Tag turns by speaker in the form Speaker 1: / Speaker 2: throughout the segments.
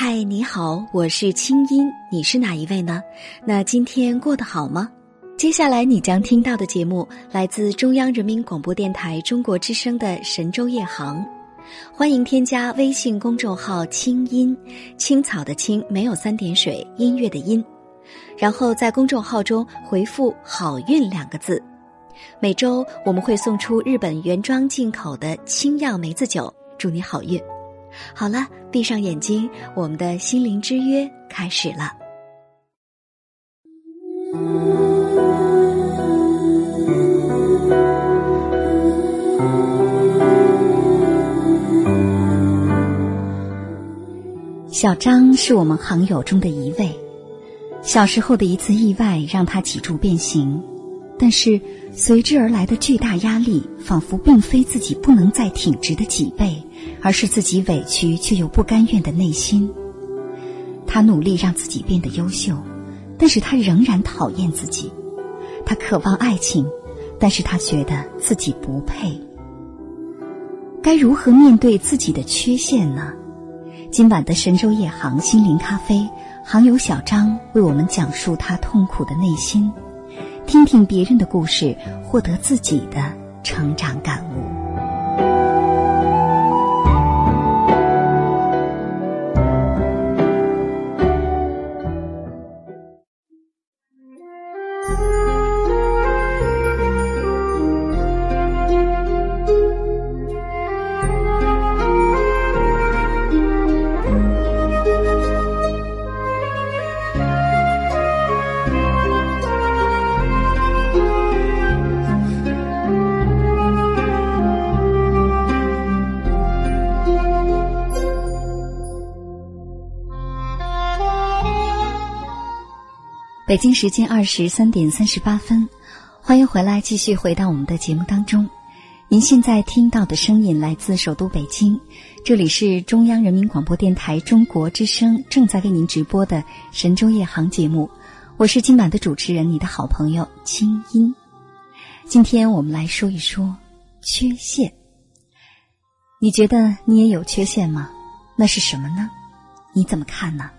Speaker 1: 嗨，你好，我是清音，你是哪一位呢？那今天过得好吗？接下来你将听到的节目来自中央人民广播电台中国之声的《神州夜航》，欢迎添加微信公众号“清音青草”的青没有三点水，音乐的音，然后在公众号中回复“好运”两个字，每周我们会送出日本原装进口的清酿梅子酒，祝你好运。好了，闭上眼睛，我们的心灵之约开始了。小张是我们行友中的一位。小时候的一次意外让他脊柱变形，但是随之而来的巨大压力，仿佛并非自己不能再挺直的脊背，而是自己委屈却又不甘愿的内心。他努力让自己变得优秀，但是他仍然讨厌自己。他渴望爱情，但是他觉得自己不配。该如何面对自己的缺陷呢？今晚的神州夜航心灵咖啡，航友小张为我们讲述他痛苦的内心，听听别人的故事，获得自己的成长感悟。北京时间二十三点三十八分，欢迎回来，继续回到我们的节目当中。您现在听到的声音来自首都北京，这里是中央人民广播电台中国之声正在为您直播的《神州夜航》节目。我是今晚的主持人，你的好朋友清音。今天我们来说一说缺陷。你觉得你也有缺陷吗？那是什么呢？你怎么看呢？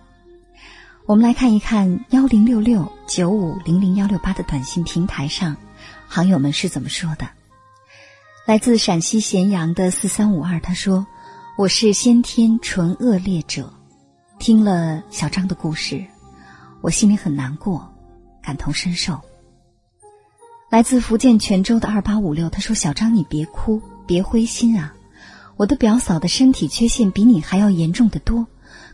Speaker 1: 我们来看一看幺零六六九五零零幺六八的短信平台上，好友们是怎么说的。来自陕西咸阳的四三五二，他说：“我是先天纯恶劣者。”听了小张的故事，我心里很难过，感同身受。来自福建泉州的二八五六，他说：“小张，你别哭，别灰心啊！我的表嫂的身体缺陷比你还要严重的多。”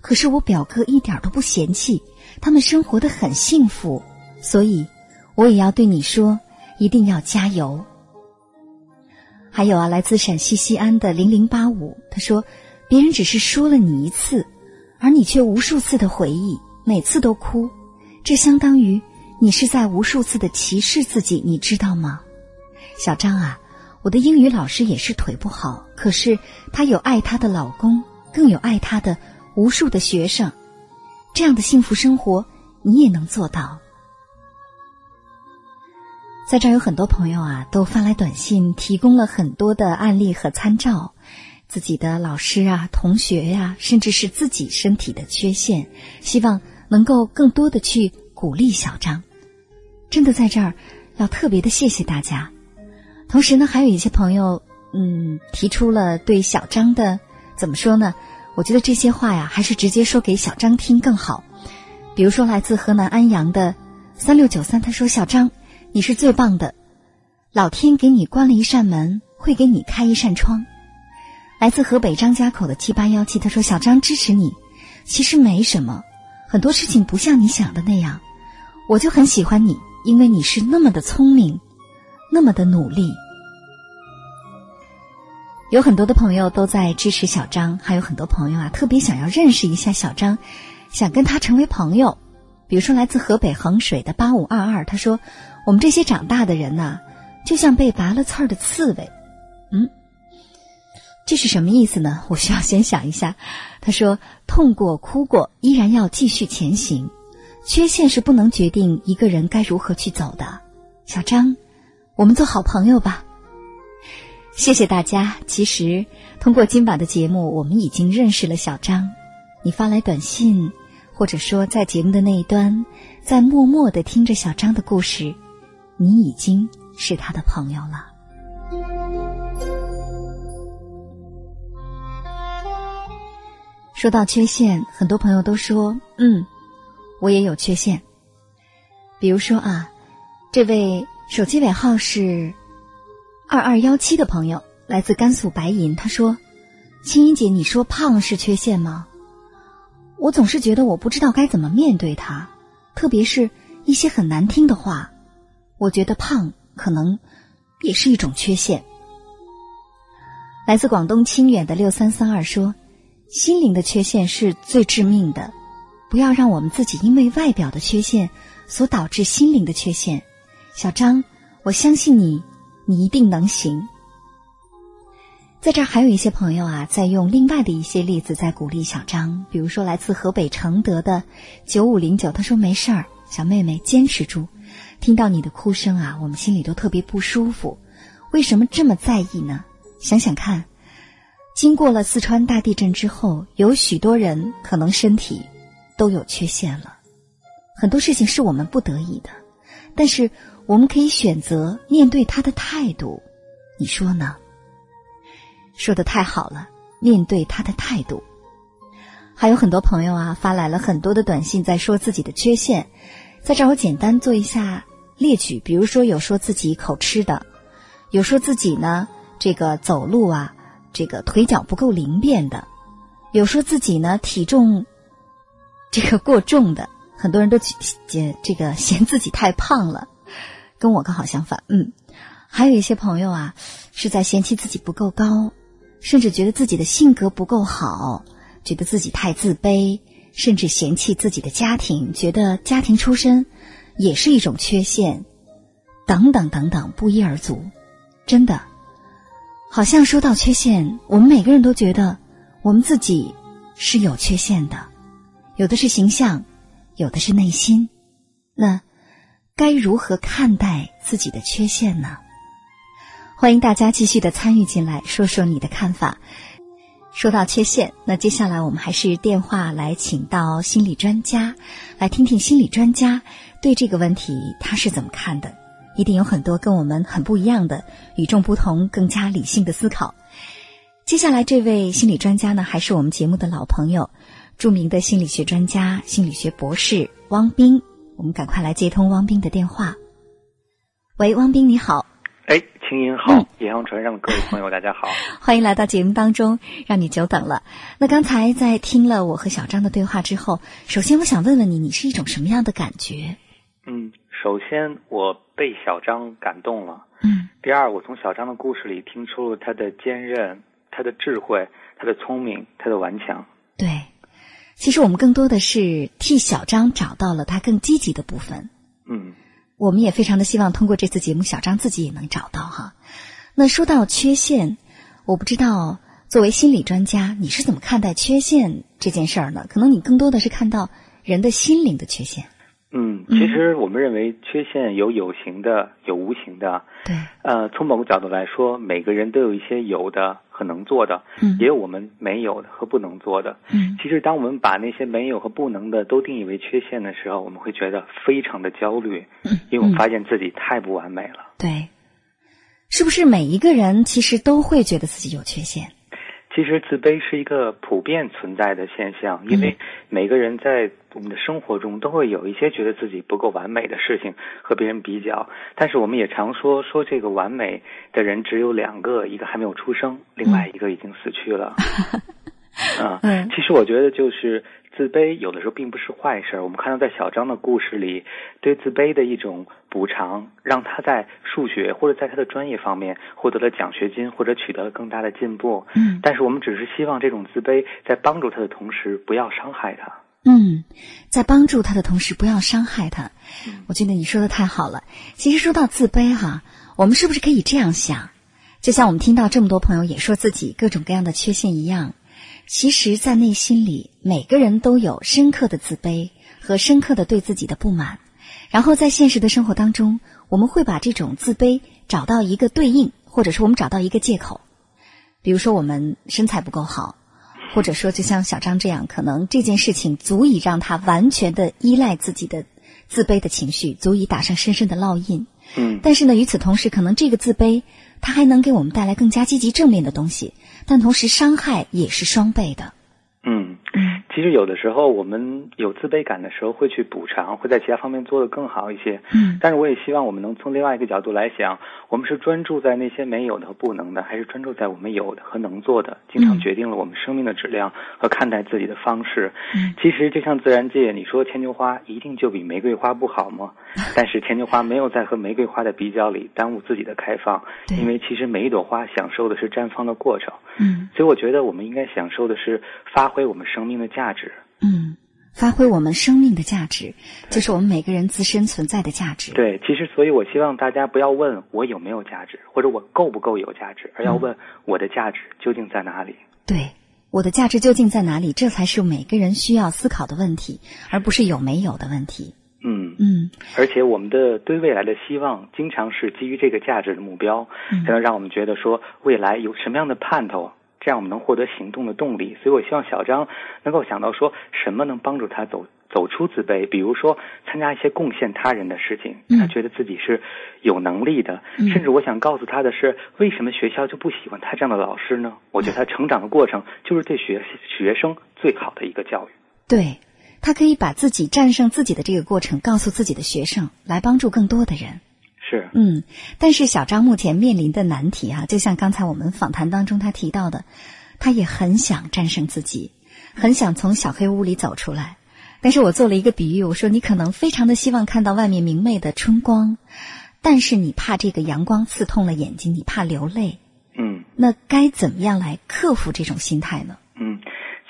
Speaker 1: 可是我表哥一点都不嫌弃，他们生活的很幸福，所以我也要对你说，一定要加油。还有啊，来自陕西西安的零零八五，他说，别人只是说了你一次，而你却无数次的回忆，每次都哭，这相当于你是在无数次的歧视自己，你知道吗？小张啊，我的英语老师也是腿不好，可是她有爱她的老公，更有爱她的。无数的学生，这样的幸福生活，你也能做到。在这儿有很多朋友啊，都发来短信，提供了很多的案例和参照，自己的老师啊、同学呀，甚至是自己身体的缺陷，希望能够更多的去鼓励小张。真的在这儿要特别的谢谢大家。同时呢，还有一些朋友，嗯，提出了对小张的怎么说呢？我觉得这些话呀，还是直接说给小张听更好。比如说，来自河南安阳的三六九三，他说：“小张，你是最棒的，老天给你关了一扇门，会给你开一扇窗。”来自河北张家口的七八幺七，他说：“小张支持你，其实没什么，很多事情不像你想的那样。我就很喜欢你，因为你是那么的聪明，那么的努力。”有很多的朋友都在支持小张，还有很多朋友啊，特别想要认识一下小张，想跟他成为朋友。比如说，来自河北衡水的八五二二，他说：“我们这些长大的人呐，就像被拔了刺儿的刺猬。”嗯，这是什么意思呢？我需要先想一下。他说：“痛过、哭过，依然要继续前行。缺陷是不能决定一个人该如何去走的。”小张，我们做好朋友吧。谢谢大家。其实，通过今晚的节目，我们已经认识了小张。你发来短信，或者说在节目的那一端，在默默的听着小张的故事，你已经是他的朋友了。说到缺陷，很多朋友都说：“嗯，我也有缺陷。”比如说啊，这位手机尾号是二二幺七的朋友，来自甘肃白银，他说：“青音姐，你说胖是缺陷吗？我总是觉得我不知道该怎么面对它，特别是一些很难听的话，我觉得胖可能也是一种缺陷。”来自广东清远的六三三二说。心灵的缺陷是最致命的，不要让我们自己因为外表的缺陷所导致心灵的缺陷。小张，我相信你，你一定能行。在这儿还有一些朋友啊，在用另外的一些例子在鼓励小张，比如说来自河北承德的九五零九，他说没事儿，小妹妹坚持住。听到你的哭声啊，我们心里都特别不舒服。为什么这么在意呢？想想看。经过了四川大地震之后，有许多人可能身体都有缺陷了。很多事情是我们不得已的，但是我们可以选择面对他的态度。你说呢？说的太好了，面对他的态度。还有很多朋友啊，发来了很多的短信，在说自己的缺陷。在这儿，我简单做一下列举，比如说有说自己口吃的，有说自己呢这个走路啊。这个腿脚不够灵便的，有说自己呢体重这个过重的，很多人都这这个嫌自己太胖了，跟我刚好相反。嗯，还有一些朋友啊是在嫌弃自己不够高，甚至觉得自己的性格不够好，觉得自己太自卑，甚至嫌弃自己的家庭，觉得家庭出身也是一种缺陷，等等等等，不一而足，真的。好像说到缺陷，我们每个人都觉得我们自己是有缺陷的，有的是形象，有的是内心。那该如何看待自己的缺陷呢？欢迎大家继续的参与进来，说说你的看法。说到缺陷，那接下来我们还是电话来请到心理专家，来听听心理专家对这个问题他是怎么看的。一定有很多跟我们很不一样的、与众不同、更加理性的思考。接下来，这位心理专家呢，还是我们节目的老朋友，著名的心理学专家、心理学博士汪斌。我们赶快来接通汪斌的电话。喂，汪斌，你好。
Speaker 2: 哎，青音好，野洋船上的各位朋友，大家好，
Speaker 1: 欢迎来到节目当中，让你久等了。那刚才在听了我和小张的对话之后，首先我想问问你，你是一种什么样的感觉？
Speaker 2: 嗯。首先，我被小张感动了。
Speaker 1: 嗯。
Speaker 2: 第二，我从小张的故事里听出了他的坚韧、他的智慧、他的聪明、他的顽强。
Speaker 1: 对，其实我们更多的是替小张找到了他更积极的部分。
Speaker 2: 嗯。
Speaker 1: 我们也非常的希望通过这次节目，小张自己也能找到哈。那说到缺陷，我不知道作为心理专家，你是怎么看待缺陷这件事儿呢？可能你更多的是看到人的心灵的缺陷。
Speaker 2: 嗯，其实我们认为缺陷有有形的，有无形的。
Speaker 1: 对。
Speaker 2: 呃，从某个角度来说，每个人都有一些有的和能做的，
Speaker 1: 嗯，
Speaker 2: 也有我们没有的和不能做的。
Speaker 1: 嗯。
Speaker 2: 其实，当我们把那些没有和不能的都定义为缺陷的时候，我们会觉得非常的焦虑，因为我们发现自己太不完美了。
Speaker 1: 对。是不是每一个人其实都会觉得自己有缺陷？
Speaker 2: 其实自卑是一个普遍存在的现象，因为每个人在我们的生活中都会有一些觉得自己不够完美的事情和别人比较。但是我们也常说说这个完美的人只有两个，一个还没有出生，另外一个已经死去了。嗯，其实我觉得就是。自卑有的时候并不是坏事。我们看到在小张的故事里，对自卑的一种补偿，让他在数学或者在他的专业方面获得了奖学金，或者取得了更大的进步。
Speaker 1: 嗯，
Speaker 2: 但是我们只是希望这种自卑在帮助他的同时，不要伤害他。
Speaker 1: 嗯，在帮助他的同时，不要伤害他。我觉得你说的太好了。其实说到自卑哈，我们是不是可以这样想？就像我们听到这么多朋友也说自己各种各样的缺陷一样。其实，在内心里，每个人都有深刻的自卑和深刻的对自己的不满。然后，在现实的生活当中，我们会把这种自卑找到一个对应，或者说我们找到一个借口。比如说，我们身材不够好，或者说就像小张这样，可能这件事情足以让他完全的依赖自己的自卑的情绪，足以打上深深的烙印。
Speaker 2: 嗯，
Speaker 1: 但是呢，与此同时，可能这个自卑，它还能给我们带来更加积极正面的东西，但同时伤害也是双倍的。
Speaker 2: 嗯，其实有的时候我们有自卑感的时候，会去补偿，会在其他方面做得更好一些。
Speaker 1: 嗯，
Speaker 2: 但是我也希望我们能从另外一个角度来想，我们是专注在那些没有的和不能的，还是专注在我们有的和能做的？经常决定了我们生命的质量和看待自己的方式。
Speaker 1: 嗯，
Speaker 2: 其实就像自然界，你说牵牛花一定就比玫瑰花不好吗？但是牵牛花没有在和玫瑰花的比较里耽误自己的开放，因为其实每一朵花享受的是绽放的过程。
Speaker 1: 嗯，
Speaker 2: 所以我觉得我们应该享受的是发挥我们生命的价值。
Speaker 1: 嗯，发挥我们生命的价值，就是我们每个人自身存在的价值。
Speaker 2: 对，其实所以我希望大家不要问我有没有价值，或者我够不够有价值，而要问我的价值究竟在哪里。
Speaker 1: 对，我的价值究竟在哪里？这才是每个人需要思考的问题，而不是有没有的问题。
Speaker 2: 嗯
Speaker 1: 嗯，
Speaker 2: 而且我们的对未来的希望，经常是基于这个价值的目标，才能让我们觉得说未来有什么样的盼头，这样我们能获得行动的动力。所以我希望小张能够想到说什么能帮助他走走出自卑，比如说参加一些贡献他人的事情，他觉得自己是有能力的。甚至我想告诉他的是，为什么学校就不喜欢他这样的老师呢？我觉得他成长的过程就是对学学生最好的一个教育。
Speaker 1: 对。他可以把自己战胜自己的这个过程告诉自己的学生，来帮助更多的人。
Speaker 2: 是，
Speaker 1: 嗯，但是小张目前面临的难题啊，就像刚才我们访谈当中他提到的，他也很想战胜自己，很想从小黑屋里走出来。但是我做了一个比喻，我说你可能非常的希望看到外面明媚的春光，但是你怕这个阳光刺痛了眼睛，你怕流泪。
Speaker 2: 嗯，
Speaker 1: 那该怎么样来克服这种心态呢？
Speaker 2: 嗯。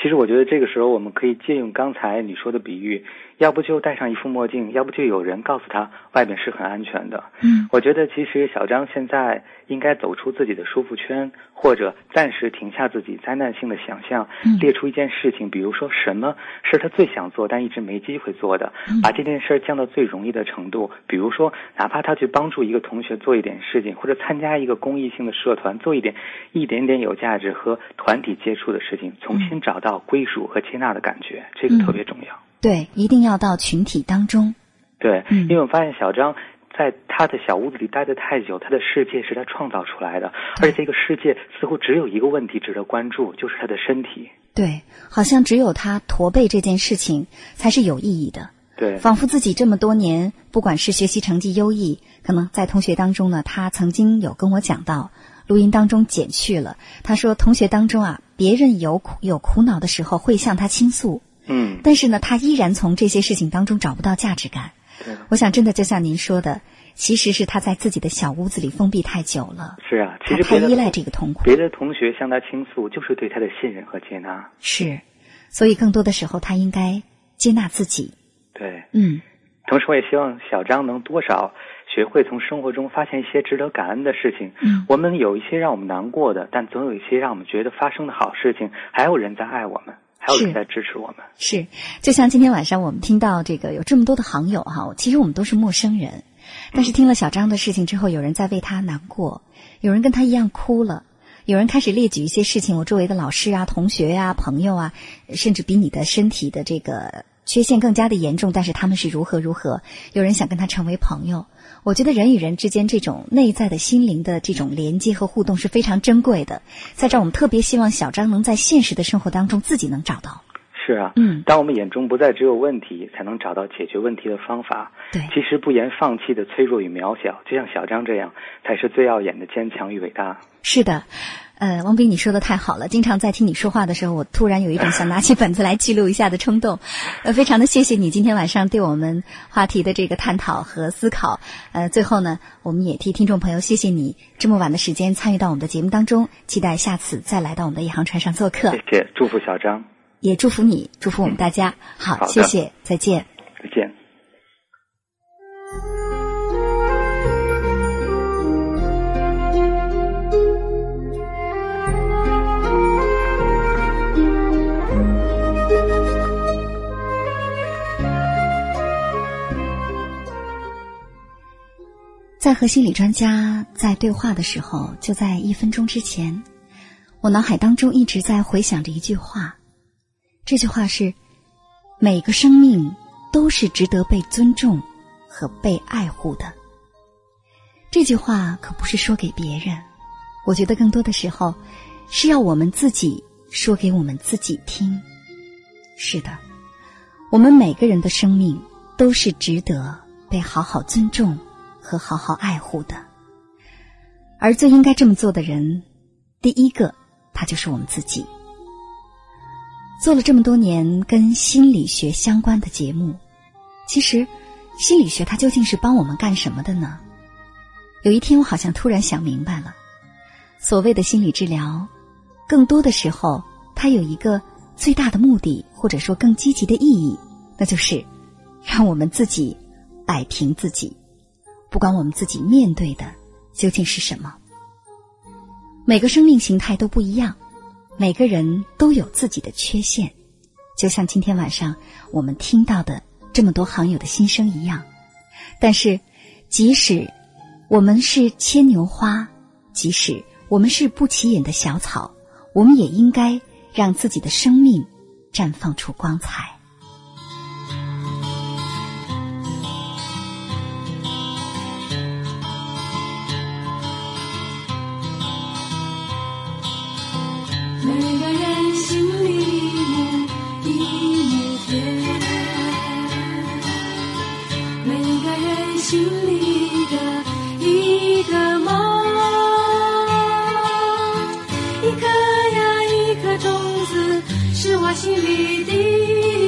Speaker 2: 其实我觉得这个时候我们可以借用刚才你说的比喻，要不就戴上一副墨镜，要不就有人告诉他外面是很安全的。
Speaker 1: 嗯，
Speaker 2: 我觉得其实小张现在应该走出自己的舒服圈，或者暂时停下自己灾难性的想象，列出一件事情，比如说什么是他最想做但一直没机会做的，把这件事降到最容易的程度。比如说，哪怕他去帮助一个同学做一点事情，或者参加一个公益性的社团，做一点一点点有价值和团体接触的事情，重新找到。归属和接纳的感觉，这个特别重要。
Speaker 1: 对，一定要到群体当中。
Speaker 2: 对，因为我发现小张在他的小屋子里待得太久，他的世界是他创造出来的，而且这个世界似乎只有一个问题值得关注，就是他的身体。
Speaker 1: 对，好像只有他驼背这件事情才是有意义的。
Speaker 2: 对，
Speaker 1: 仿佛自己这么多年，不管是学习成绩优异，可能在同学当中呢，他曾经有跟我讲到。录音当中减去了。他说，同学当中啊，别人有苦有苦恼的时候会向他倾诉，
Speaker 2: 嗯，
Speaker 1: 但是呢，他依然从这些事情当中找不到价值感。
Speaker 2: 对，
Speaker 1: 我想真的就像您说的，其实是他在自己的小屋子里封闭太久了。
Speaker 2: 是啊，其实
Speaker 1: 太依赖这个痛苦。
Speaker 2: 别的同学向他倾诉，就是对他的信任和接纳。
Speaker 1: 是，所以更多的时候，他应该接纳自己。
Speaker 2: 对，
Speaker 1: 嗯。
Speaker 2: 同时，我也希望小张能多少。学会从生活中发现一些值得感恩的事情。
Speaker 1: 嗯，
Speaker 2: 我们有一些让我们难过的，但总有一些让我们觉得发生的好事情。还有人在爱我们，还有人在支持我们。
Speaker 1: 是，就像今天晚上我们听到这个有这么多的行友哈，其实我们都是陌生人，但是听了小张的事情之后，有人在为他难过，有人跟他一样哭了，有人开始列举一些事情，我周围的老师啊、同学呀、朋友啊，甚至比你的身体的这个缺陷更加的严重，但是他们是如何如何。有人想跟他成为朋友。我觉得人与人之间这种内在的心灵的这种连接和互动是非常珍贵的。在这儿，我们特别希望小张能在现实的生活当中自己能找到。
Speaker 2: 是啊，
Speaker 1: 嗯，
Speaker 2: 当我们眼中不再只有问题，才能找到解决问题的方法。
Speaker 1: 对，
Speaker 2: 其实不言放弃的脆弱与渺小，就像小张这样，才是最耀眼的坚强与伟大。
Speaker 1: 是的。呃，王斌，你说的太好了。经常在听你说话的时候，我突然有一种想拿起本子来记录一下的冲动。呃，非常的谢谢你今天晚上对我们话题的这个探讨和思考。呃，最后呢，我们也替听众朋友谢谢你这么晚的时间参与到我们的节目当中，期待下次再来到我们的一航船上做客。
Speaker 2: 谢谢，祝福小张，
Speaker 1: 也祝福你，祝福我们大家。好，谢谢，再见，
Speaker 2: 再见。在和心理专家在对话的时候，就在一分钟之前，
Speaker 1: 我脑海当中一直在回想着一句话，这句话是：每个生命都是值得被尊重和被爱护的。这句话可不是说给别人，我觉得更多的时候是要我们自己说给我们自己听。是的，我们每个人的生命都是值得被好好尊重和好好爱护的，而最应该这么做的人，第一个。他就是我们自己。做了这么多年跟心理学相关的节目，其实心理学它究竟是帮我们干什么的呢？有一天我好像突然想明白了，所谓的心理治疗，更多的时候它有一个最大的目的，或者说更积极的意义，那就是让我们自己摆平自己，不管我们自己面对的究竟是什么。每个生命形态都不一样，每个人都有自己的缺陷，就像今天晚上我们听到的这么多好友的心声一样。但是，即使我们是牵牛花，即使我们是不起眼的小草，我们也应该让自己的生命绽放出光彩。
Speaker 3: 心里的一个梦一颗呀一颗种子是我心里的。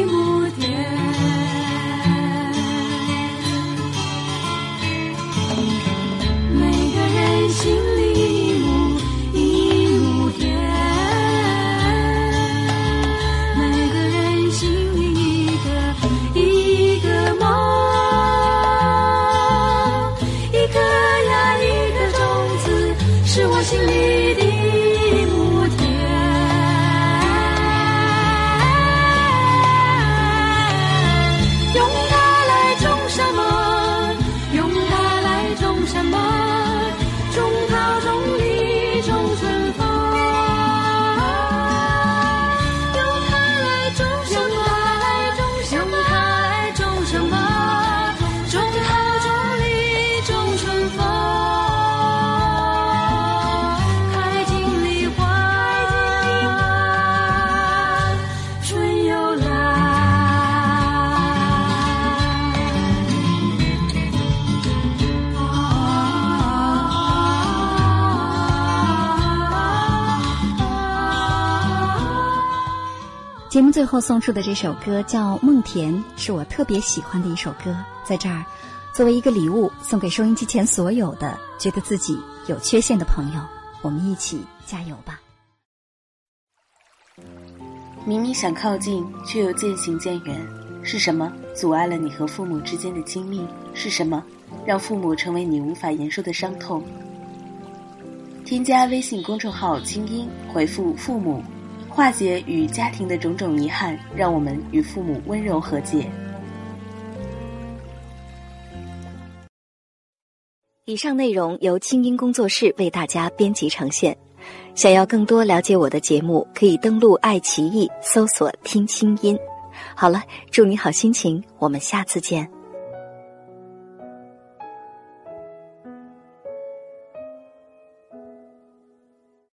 Speaker 3: 是我心里。
Speaker 1: 节目最后送出的这首歌叫《梦田》，是我特别喜欢的一首歌，在这儿作为一个礼物送给收音机前所有的觉得自己有缺陷的朋友，我们一起加油吧！
Speaker 3: 明明想靠近，却又渐行渐远，是什么阻碍了你和父母之间的亲密？是什么让父母成为你无法言说的伤痛？添加微信公众号“清音”，回复“父母”。化解与家庭的种种遗憾，让我们与父母温柔和解。
Speaker 1: 以上内容由清音工作室为大家编辑呈现。想要更多了解我的节目，可以登录爱奇艺搜索“听清音”。好了，祝你好心情，我们下次见。